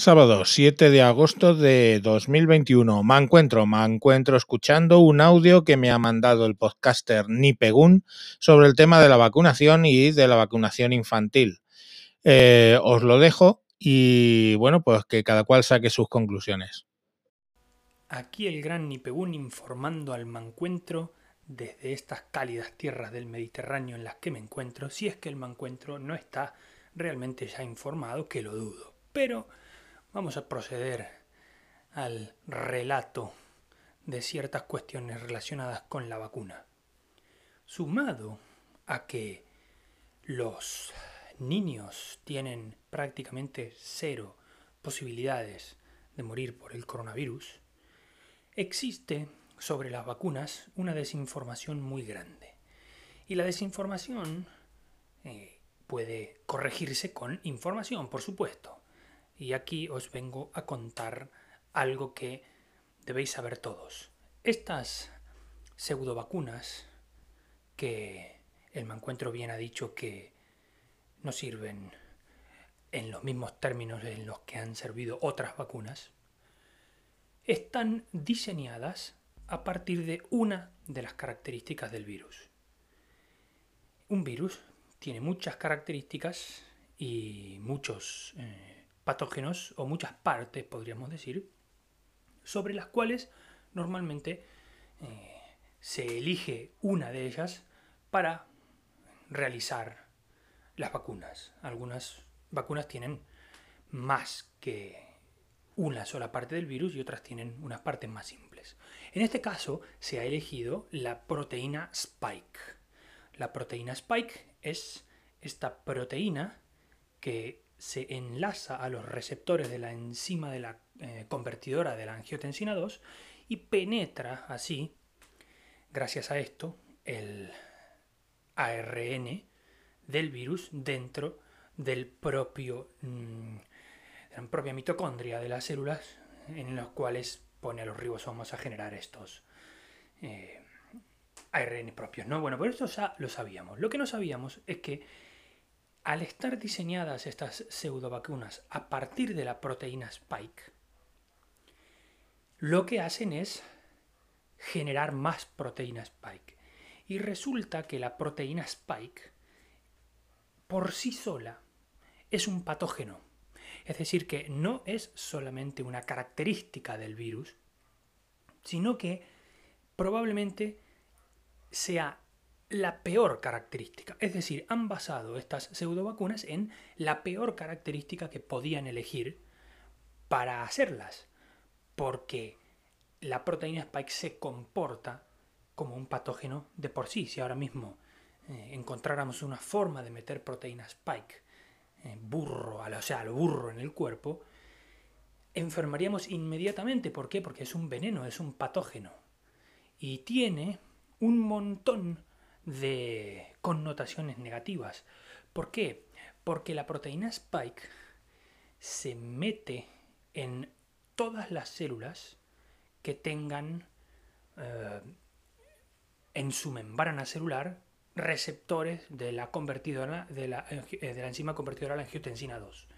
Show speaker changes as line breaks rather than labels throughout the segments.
Sábado 7 de agosto de 2021. Me encuentro, me encuentro escuchando un audio que me ha mandado el podcaster Nipegun sobre el tema de la vacunación y de la vacunación infantil. Eh, os lo dejo y bueno, pues que cada cual saque sus conclusiones.
Aquí el gran Nipegun informando al mancuentro desde estas cálidas tierras del Mediterráneo en las que me encuentro, si es que el mancuentro no está realmente ya informado, que lo dudo. Pero Vamos a proceder al relato de ciertas cuestiones relacionadas con la vacuna. Sumado a que los niños tienen prácticamente cero posibilidades de morir por el coronavirus, existe sobre las vacunas una desinformación muy grande. Y la desinformación eh, puede corregirse con información, por supuesto. Y aquí os vengo a contar algo que debéis saber todos. Estas pseudovacunas, que el Mancuentro bien ha dicho que no sirven en los mismos términos en los que han servido otras vacunas, están diseñadas a partir de una de las características del virus. Un virus tiene muchas características y muchos eh, patógenos o muchas partes, podríamos decir, sobre las cuales normalmente eh, se elige una de ellas para realizar las vacunas. Algunas vacunas tienen más que una sola parte del virus y otras tienen unas partes más simples. En este caso se ha elegido la proteína spike. La proteína spike es esta proteína que se enlaza a los receptores de la enzima de la eh, convertidora de la angiotensina 2 y penetra así, gracias a esto, el ARN del virus dentro del propio, mm, de la propia mitocondria de las células en las cuales pone a los ribosomos a generar estos eh, ARN propios. ¿no? Bueno, por esto ya lo sabíamos. Lo que no sabíamos es que al estar diseñadas estas pseudovacunas a partir de la proteína Spike, lo que hacen es generar más proteína Spike. Y resulta que la proteína Spike, por sí sola, es un patógeno. Es decir, que no es solamente una característica del virus, sino que probablemente sea la peor característica. Es decir, han basado estas pseudovacunas en la peor característica que podían elegir para hacerlas. Porque la proteína Spike se comporta como un patógeno de por sí. Si ahora mismo eh, encontráramos una forma de meter proteína Spike, eh, burro, o sea, lo burro en el cuerpo, enfermaríamos inmediatamente. ¿Por qué? Porque es un veneno, es un patógeno. Y tiene un montón de connotaciones negativas. ¿Por qué? Porque la proteína Spike se mete en todas las células que tengan eh, en su membrana celular receptores de la convertidora de la, eh, de la enzima convertidora a la angiotensina 2.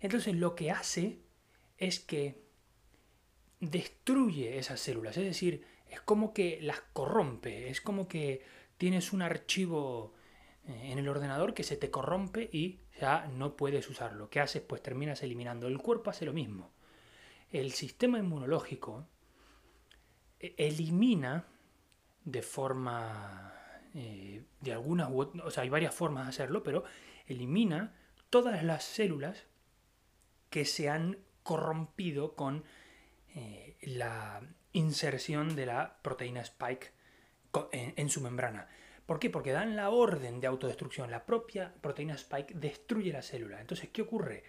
Entonces lo que hace es que destruye esas células, es decir, es como que las corrompe, es como que tienes un archivo eh, en el ordenador que se te corrompe y ya no puedes usarlo. ¿Qué haces? Pues terminas eliminando. El cuerpo hace lo mismo. El sistema inmunológico eh, elimina de forma eh, de algunas o sea hay varias formas de hacerlo pero elimina todas las células que se han corrompido con la inserción de la proteína spike en, su membrana. ¿Por qué? Porque dan la orden de autodestrucción. La propia proteína spike destruye la célula. Entonces, ¿qué ocurre?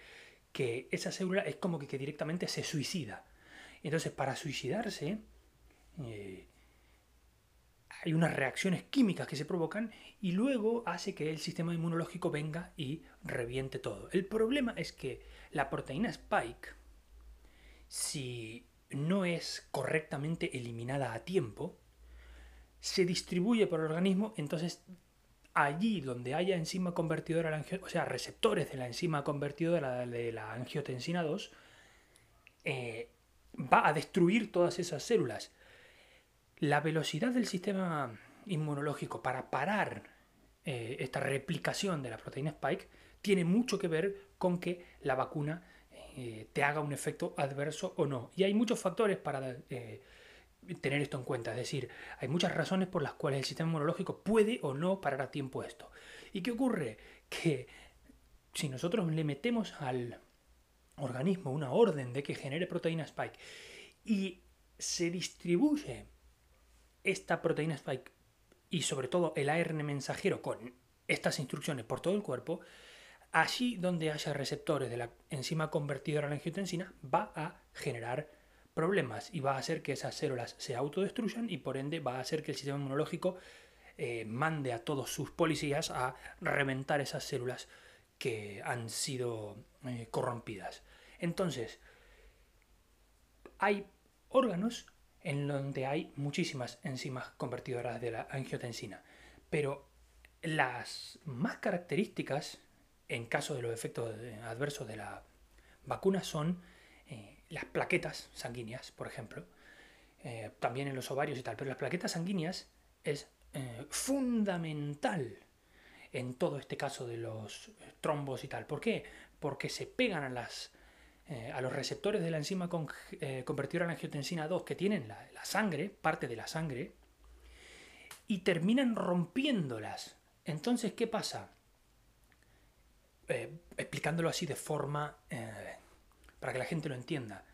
Que esa célula es como que, directamente se suicida. Entonces, para suicidarse, eh, hay unas reacciones químicas que se provocan y luego hace que el sistema inmunológico venga y reviente todo. El problema es que la proteína spike, si no es correctamente eliminada a tiempo, se distribuye por el organismo, entonces allí donde haya enzima convertidora, o sea, receptores de la enzima convertidora de la angiotensina 2, eh, va a destruir todas esas células. La velocidad del sistema inmunológico para parar eh, esta replicación de la proteína Spike tiene mucho que ver con que la vacuna eh, te haga un efecto adverso o no. Y hay muchos factores para tener esto en cuenta. Es decir, hay muchas razones por las cuales el sistema inmunológico puede o no parar a tiempo esto. ¿Y qué ocurre? Que si nosotros le metemos al organismo una orden de que genere proteína spike y se distribuye esta proteína spike y sobre todo el ARN mensajero con estas instrucciones por todo el cuerpo, allí donde haya receptores de la enzima convertidora a la angiotensina va a generar problemas y va a hacer que esas células se autodestruyan y por ende va a hacer que el sistema inmunológico eh, mande a todos sus policías a reventar esas células que han sido eh, corrompidas. Entonces, hay órganos en donde hay muchísimas enzimas convertidoras de la angiotensina, pero las más características en caso de los efectos adversos de la vacuna son las plaquetas sanguíneas, por ejemplo, eh, también en los ovarios y tal, pero las plaquetas sanguíneas es fundamental en todo este caso de los trombos y tal. ¿Por qué? Porque se pegan a, las, eh, a los receptores de la enzima con, eh, convertidora en angiotensina 2 que tienen la, sangre, parte de la sangre, y terminan rompiéndolas. Entonces, ¿qué pasa? Eh, explicándolo así de forma para que la gente lo entienda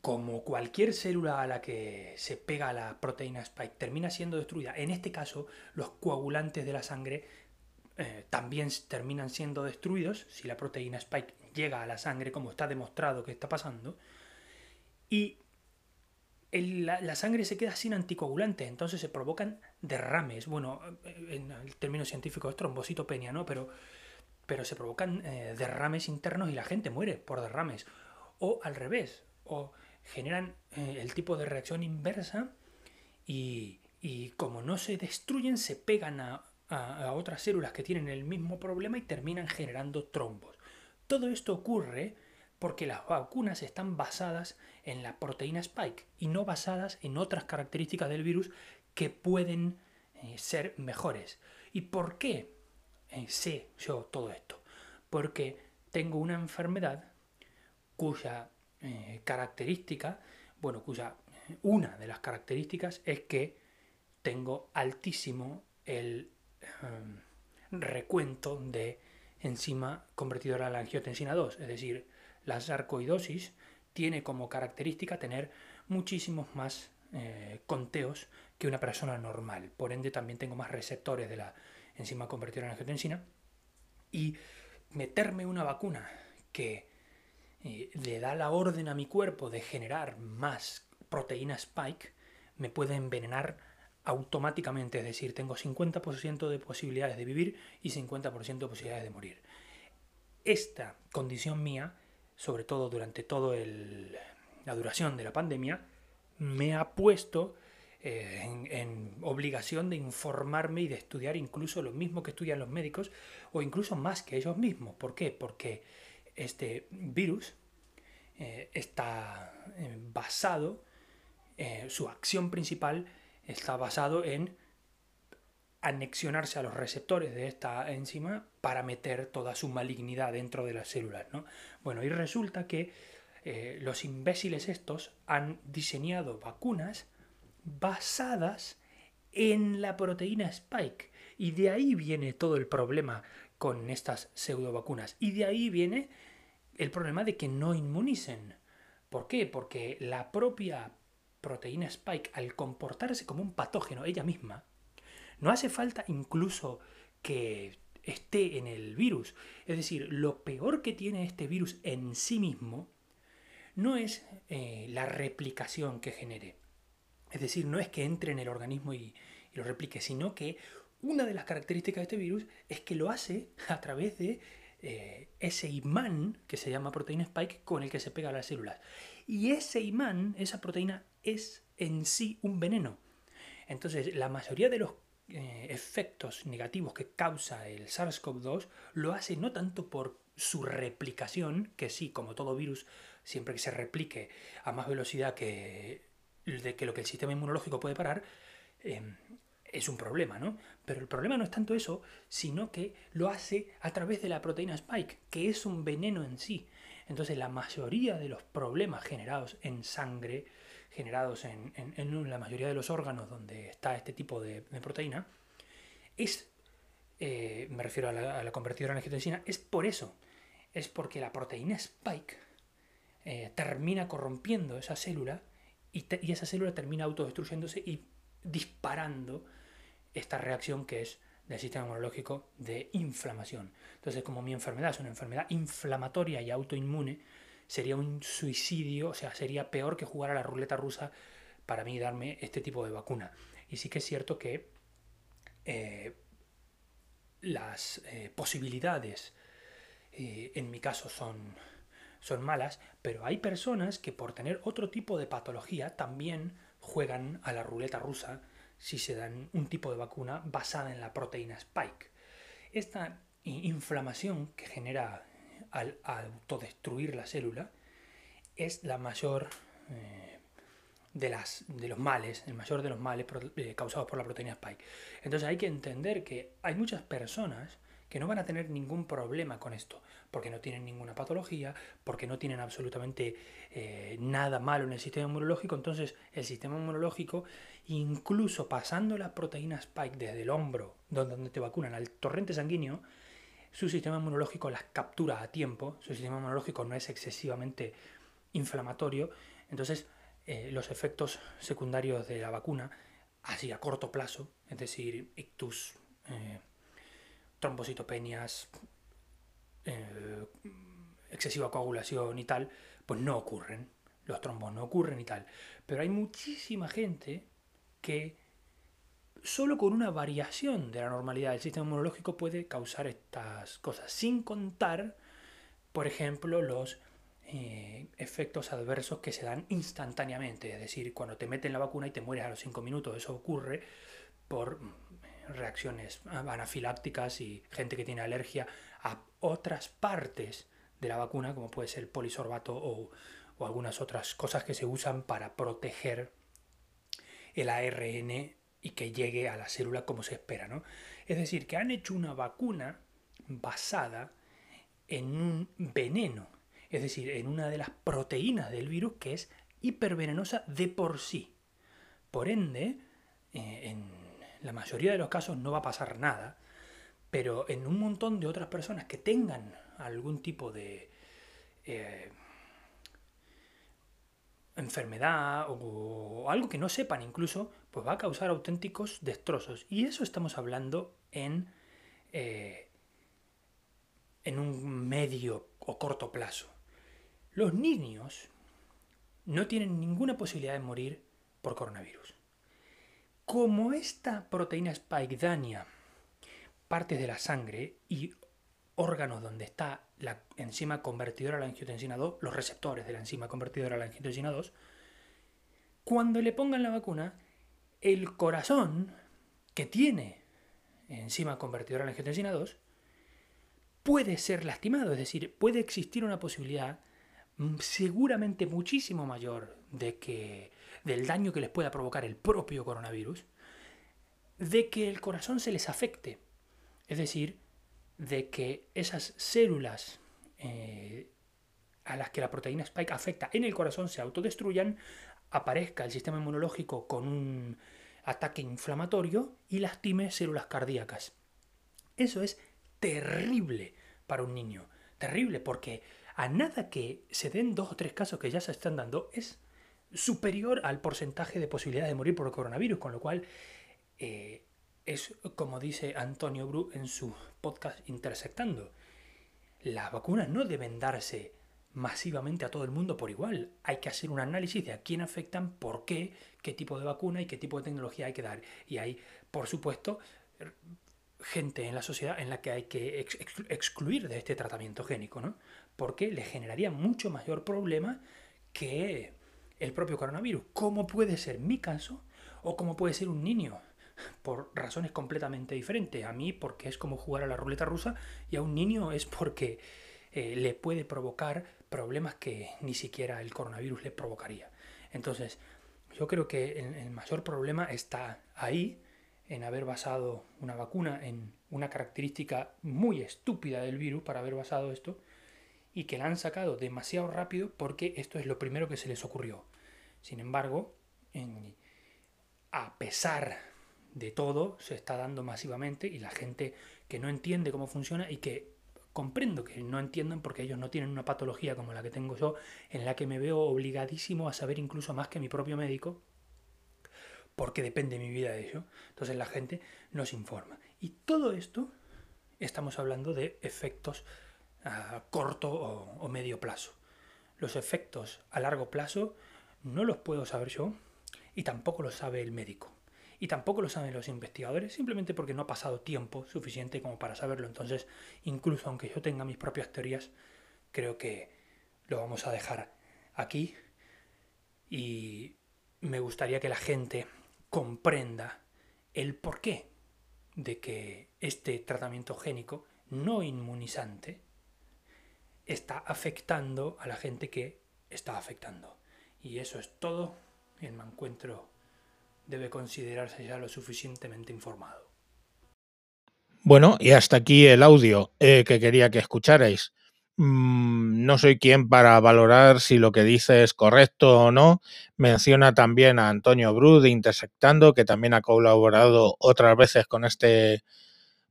como cualquier célula a la que se pega la proteína spike termina siendo destruida, en este caso los coagulantes de la sangre eh, también terminan siendo destruidos si la proteína spike llega a la sangre, como está demostrado que está pasando, y la, sangre se queda sin anticoagulantes, entonces se provocan derrames. Bueno, en el término científico es trombocitopenia, ¿no? Pero, pero se provocan eh, derrames internos y la gente muere por derrames. O al revés, o generan eh, el tipo de reacción inversa y, como no se destruyen, se pegan a, otras células que tienen el mismo problema y terminan generando trombos. Todo esto ocurre porque las vacunas están basadas en la proteína spike y no basadas en otras características del virus que pueden eh, ser mejores. ¿Y por qué eh, sé yo todo esto? Porque tengo una enfermedad cuya eh, característica, bueno, cuya una de las características es que tengo altísimo el em, recuento de enzima convertidora a la angiotensina 2, es decir, la sarcoidosis tiene como característica tener muchísimos más eh, conteos que una persona normal. Por ende, también tengo más receptores de la enzima convertidora a la angiotensina. Y meterme una vacuna que le da la orden a mi cuerpo de generar más proteína spike, me puede envenenar automáticamente, es decir, tengo 50% de posibilidades de vivir y 50% de posibilidades de morir. Esta condición mía, sobre todo durante toda la duración de la pandemia, me ha puesto eh, en, obligación de informarme y de estudiar incluso lo mismo que estudian los médicos o incluso más que ellos mismos. ¿Por qué? Porque este virus eh, está eh, basado, su acción principal está basado en anexionarse a los receptores de esta enzima para meter toda su malignidad dentro de las células. ¿no? Bueno, y resulta que los imbéciles estos han diseñado vacunas basadas en la proteína Spike. Y de ahí viene todo el problema con estas pseudo vacunas. Y de ahí viene el problema de que no inmunicen. ¿Por qué? Porque la propia proteína spike, al comportarse como un patógeno ella misma, no hace falta incluso que esté en el virus. Es decir, lo peor que tiene este virus en sí mismo no es eh, la replicación que genere. Es decir, no es que entre en el organismo y, lo replique, sino que una de las características de este virus es que lo hace a través de eh, ese imán que se llama proteína spike con el que se pega a las células. Y ese imán, esa proteína, es en sí un veneno. Entonces, la mayoría de los eh, efectos negativos que causa el SARS-CoV-2 lo hace no tanto por su replicación, que sí, como todo virus, siempre que se replique a más velocidad que, de que lo que el sistema inmunológico puede parar, em, es un problema, ¿no? Pero el problema no es tanto eso, sino que lo hace a través de la proteína spike, que es un veneno en sí. Entonces la mayoría de los problemas generados en sangre, generados en, la mayoría de los órganos donde está este tipo de, proteína, es, eh, me refiero a la, convertidora en angiotensina, es por eso. Es porque la proteína spike eh, termina corrompiendo esa célula y, esa célula termina autodestruyéndose y disparando esta reacción que es del sistema inmunológico de inflamación. Entonces, como mi enfermedad es una enfermedad inflamatoria y autoinmune, sería un suicidio, o sea, sería peor que jugar a la ruleta rusa para mí darme este tipo de vacuna. Y sí que es cierto que eh, las eh, posibilidades eh, en mi caso son, son malas, pero hay personas que por tener otro tipo de patología también juegan a la ruleta rusa si se dan un tipo de vacuna basada en la proteína spike. Esta inflamación que genera al autodestruir la célula es la mayor eh, de, las, de los males, el mayor de los males eh, causados por la proteína spike. Entonces hay que entender que hay muchas personas que no van a tener ningún problema con esto, porque no tienen ninguna patología, porque no tienen absolutamente eh, nada malo en el sistema inmunológico, entonces el sistema inmunológico, incluso pasando la proteína spike desde el hombro, donde te vacunan, al torrente sanguíneo, su sistema inmunológico las captura a tiempo, su sistema inmunológico no es excesivamente inflamatorio, entonces eh, los efectos secundarios de la vacuna, así a corto plazo, es decir, ictus, eh, trombocitopenias, eh, excesiva coagulación y tal, pues no ocurren. Los trombos no ocurren y tal. Pero hay muchísima gente que solo con una variación de la normalidad del sistema inmunológico puede causar estas cosas, sin contar, por ejemplo, los eh, efectos adversos que se dan instantáneamente, es decir, cuando te meten la vacuna y te mueres a los 5 minutos, eso ocurre por reacciones anafilácticas y gente que tiene alergia a otras partes de la vacuna, como puede ser polisorbato o, algunas otras cosas que se usan para proteger el ARN y que llegue a la célula como se espera. ¿no? Es decir, que han hecho una vacuna basada en un veneno, es decir, en una de las proteínas del virus que es hipervenenosa de por sí. Por ende, eh, en la mayoría de los casos no va a pasar nada, pero en un montón de otras personas que tengan algún tipo de eh, enfermedad o, algo que no sepan incluso, pues va a causar auténticos destrozos. Y eso estamos hablando en, eh, en un medio o corto plazo. Los niños no tienen ninguna posibilidad de morir por coronavirus. Como esta proteína spike daña partes de la sangre y órganos donde está la enzima convertidora a la angiotensina 2, los receptores de la enzima convertidora a la angiotensina 2, cuando le pongan la vacuna, el corazón que tiene enzima convertidora a la angiotensina 2 puede ser lastimado, es decir, puede existir una posibilidad seguramente muchísimo mayor de que del daño que les pueda provocar el propio coronavirus, de que el corazón se les afecte. Es decir, de que esas células eh, a las que la proteína spike afecta en el corazón se autodestruyan, aparezca el sistema inmunológico con un ataque inflamatorio y lastime células cardíacas. Eso es terrible para un niño. Terrible porque a nada que se den dos o tres casos que ya se están dando es superior al porcentaje de posibilidades de morir por el coronavirus, con lo cual eh, es como dice Antonio Bru en su podcast Intersectando. Las vacunas no deben darse masivamente a todo el mundo por igual. Hay que hacer un análisis de a quién afectan, por qué, qué tipo de vacuna y qué tipo de tecnología hay que dar. Y hay, por supuesto, gente en la sociedad en la que hay que excluir de este tratamiento génico, ¿no? Porque le generaría mucho mayor problema que el propio coronavirus. ¿Cómo puede ser mi caso o cómo puede ser un niño por razones completamente diferentes. A mí porque es como jugar a la ruleta rusa y a un niño es porque eh, le puede provocar problemas que ni siquiera el coronavirus le provocaría. Entonces, yo creo que el, mayor problema está ahí, en haber basado una vacuna en una característica muy estúpida del virus para haber basado esto y que la han sacado demasiado rápido porque esto es lo primero que se les ocurrió. Sin embargo, a pesar de todo, se está dando masivamente y la gente que no entiende cómo funciona y que comprendo que no entiendan porque ellos no tienen una patología como la que tengo yo, en la que me veo obligadísimo a saber incluso más que mi propio médico, porque depende mi vida de ello. Entonces la gente nos informa. Y todo esto estamos hablando de efectos a corto o, medio plazo. Los efectos a largo plazo no los puedo saber yo y tampoco los sabe el médico. Y tampoco lo saben los investigadores, simplemente porque no ha pasado tiempo suficiente como para saberlo. Entonces, incluso aunque yo tenga mis propias teorías, creo que lo vamos a dejar aquí. Y me gustaría que la gente comprenda el porqué de que este tratamiento génico no inmunizante está afectando a la gente que está afectando. Y eso es todo. Me encuentro debe considerarse ya lo suficientemente informado.
Bueno, y hasta aquí el audio eh, que quería que escucharais. Mm, no soy quien para valorar si lo que dice es correcto o no. Menciona también a Antonio Bru de Intersectando, que también ha colaborado otras veces con este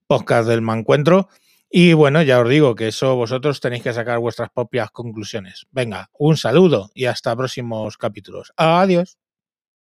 podcast del Mancuentro. Y bueno, ya os digo que eso vosotros tenéis que sacar vuestras propias conclusiones. Venga, un saludo y hasta próximos capítulos. Adiós.